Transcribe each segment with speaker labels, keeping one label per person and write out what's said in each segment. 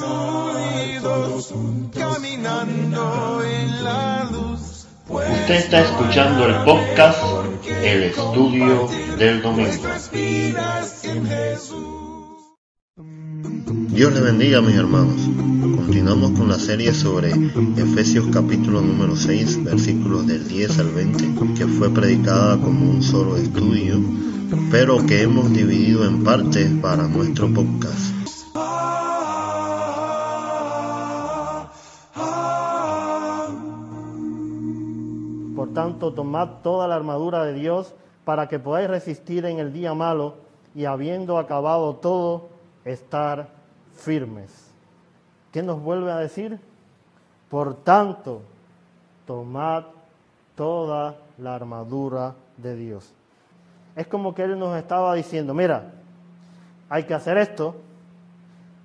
Speaker 1: reunidos, caminando en la luz.
Speaker 2: Usted está escuchando el podcast El Estudio del Domingo. Dios le bendiga mis hermanos. Continuamos con la serie sobre Efesios capítulo número 6 versículos del 10 al 20 que fue predicada como un solo estudio pero que hemos dividido en partes para nuestro podcast.
Speaker 3: Tanto, tomad toda la armadura de Dios para que podáis resistir en el día malo y habiendo acabado todo, estar firmes. ¿Qué nos vuelve a decir? Por tanto, tomad toda la armadura de Dios. Es como que Él nos estaba diciendo, mira, hay que hacer esto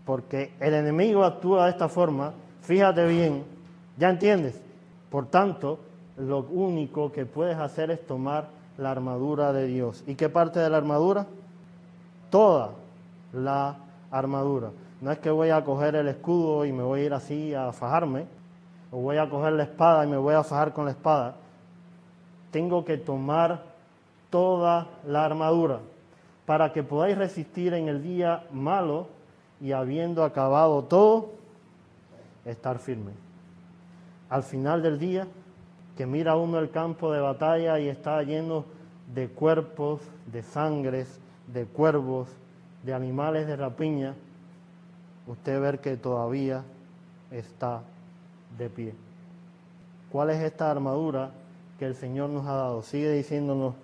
Speaker 3: porque el enemigo actúa de esta forma, fíjate bien, ¿ya entiendes? Por tanto, lo único que puedes hacer es tomar la armadura de Dios. ¿Y qué parte de la armadura? Toda la armadura. No es que voy a coger el escudo y me voy a ir así a fajarme, o voy a coger la espada y me voy a fajar con la espada. Tengo que tomar toda la armadura para que podáis resistir en el día malo y habiendo acabado todo, estar firme. Al final del día, que mira uno el campo de batalla y está lleno de cuerpos, de sangres, de cuervos, de animales de rapiña, usted ve que todavía está de pie. ¿Cuál es esta armadura que el Señor nos ha dado? Sigue diciéndonos,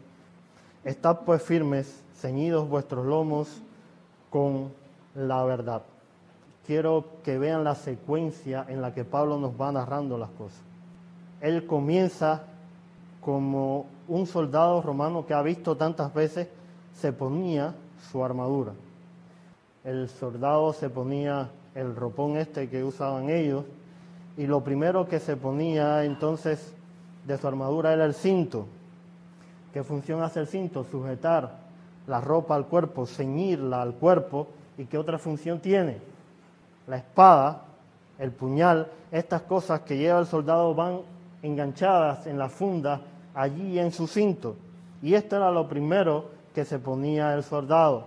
Speaker 3: estad pues firmes, ceñidos vuestros lomos con la verdad. Quiero que vean la secuencia en la que Pablo nos va narrando las cosas. Él comienza como un soldado romano que ha visto tantas veces, se ponía su armadura. El soldado se ponía el ropón este que usaban ellos y lo primero que se ponía entonces de su armadura era el cinto. ¿Qué función hace el cinto? Sujetar la ropa al cuerpo, ceñirla al cuerpo. ¿Y qué otra función tiene? La espada, el puñal, estas cosas que lleva el soldado van enganchadas en la funda allí en su cinto. Y esto era lo primero que se ponía el soldado,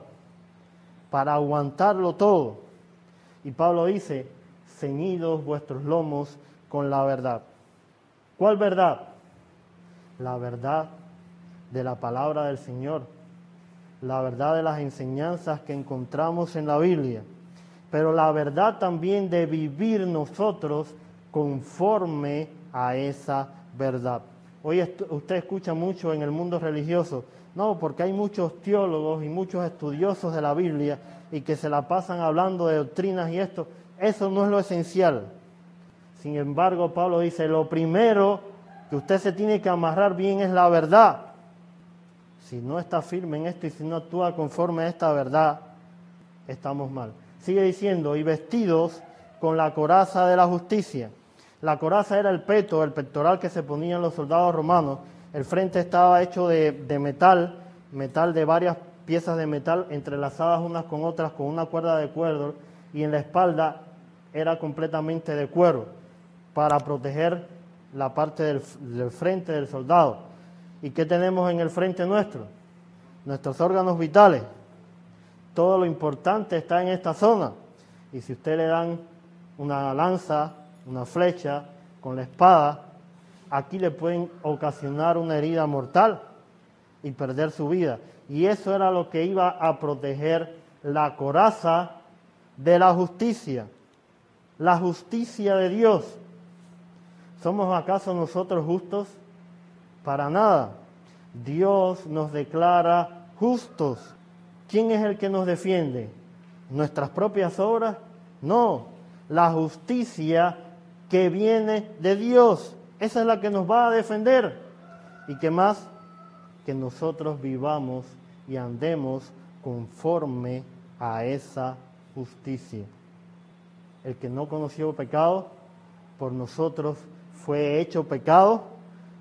Speaker 3: para aguantarlo todo. Y Pablo dice, ceñidos vuestros lomos con la verdad. ¿Cuál verdad? La verdad de la palabra del Señor, la verdad de las enseñanzas que encontramos en la Biblia, pero la verdad también de vivir nosotros conforme a esa verdad. Hoy usted escucha mucho en el mundo religioso, no, porque hay muchos teólogos y muchos estudiosos de la Biblia y que se la pasan hablando de doctrinas y esto. Eso no es lo esencial. Sin embargo, Pablo dice, lo primero que usted se tiene que amarrar bien es la verdad. Si no está firme en esto y si no actúa conforme a esta verdad, estamos mal. Sigue diciendo, y vestidos con la coraza de la justicia. La coraza era el peto, el pectoral que se ponían los soldados romanos. El frente estaba hecho de, metal, metal de varias piezas de metal entrelazadas unas con otras con una cuerda de cuerdo y en la espalda era completamente de cuero para proteger la parte del, del, frente del soldado. ¿Y qué tenemos en el frente nuestro? Nuestros órganos vitales. Todo lo importante está en esta zona. Y si usted le dan una lanza, una flecha con la espada, aquí le pueden ocasionar una herida mortal y perder su vida. Y eso era lo que iba a proteger la coraza de la justicia, la justicia de Dios. ¿Somos acaso nosotros justos? Para nada. Dios nos declara justos. ¿Quién es el que nos defiende? ¿Nuestras propias obras? No, la justicia que viene de Dios. Esa es la que nos va a defender. ¿Y qué más? Que nosotros vivamos y andemos conforme a esa justicia. El que no conoció pecado, por nosotros fue hecho pecado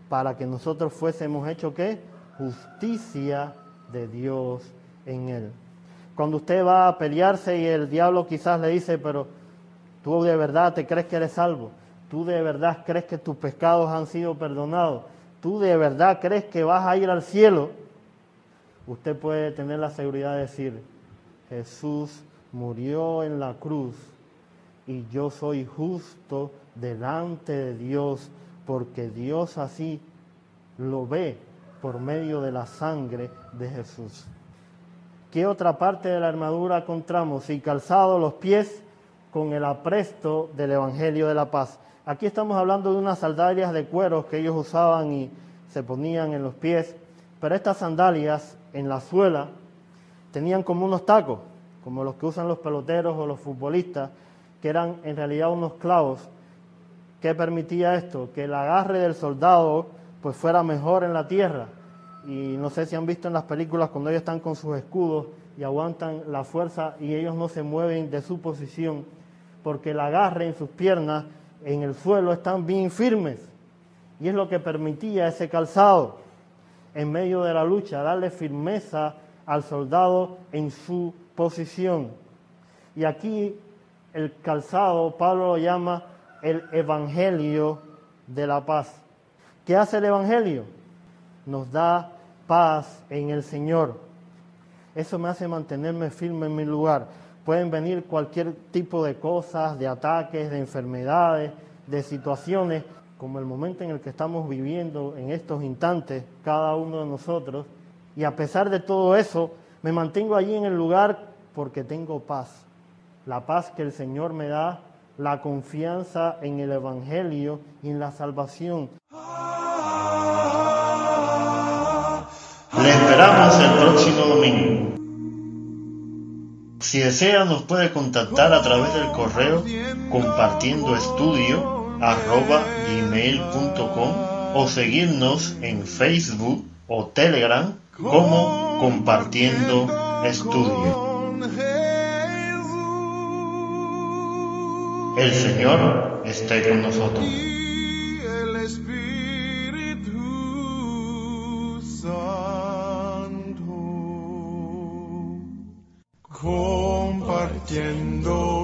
Speaker 3: para que nosotros fuésemos hecho qué? Justicia de Dios en él. Cuando usted va a pelearse y el diablo quizás le dice, pero tú de verdad te crees que eres salvo, tú de verdad crees que tus pecados han sido perdonados, tú de verdad crees que vas a ir al cielo, usted puede tener la seguridad de decir, Jesús murió en la cruz y yo soy justo delante de Dios porque Dios así lo ve por medio de la sangre de Jesús. ¿Qué otra parte de la armadura encontramos? Y calzado los pies con el apresto del Evangelio de la Paz. Aquí estamos hablando de unas sandalias de cuero que ellos usaban y se ponían en los pies, pero estas sandalias en la suela tenían como unos tacos, como los que usan los peloteros o los futbolistas, que eran en realidad unos clavos. ¿Qué permitía esto? Que el agarre del soldado pues fuera mejor en la tierra. Y no sé si han visto en las películas cuando ellos están con sus escudos y aguantan la fuerza y ellos no se mueven de su posición, porque el agarre en sus piernas en el suelo están bien firmes. Y es lo que permitía ese calzado en medio de la lucha, darle firmeza al soldado en su posición. Y aquí el calzado, Pablo lo llama el Evangelio de la paz. ¿Qué hace el Evangelio? Nos da paz en el Señor. Eso me hace mantenerme firme en mi lugar. Pueden venir cualquier tipo de cosas, de ataques, de enfermedades, de situaciones, como el momento en el que estamos viviendo en estos instantes, cada uno de nosotros. Y a pesar de todo eso, me mantengo allí en el lugar porque tengo paz. La paz que el Señor me da, la confianza en el Evangelio y en la salvación.
Speaker 2: Le esperamos el próximo domingo. Si desea nos puede contactar a través del correo compartiendo estudio arroba gmail.com o seguirnos en Facebook o Telegram como compartiendo estudio. El Señor esté con nosotros.
Speaker 1: Compartiendo el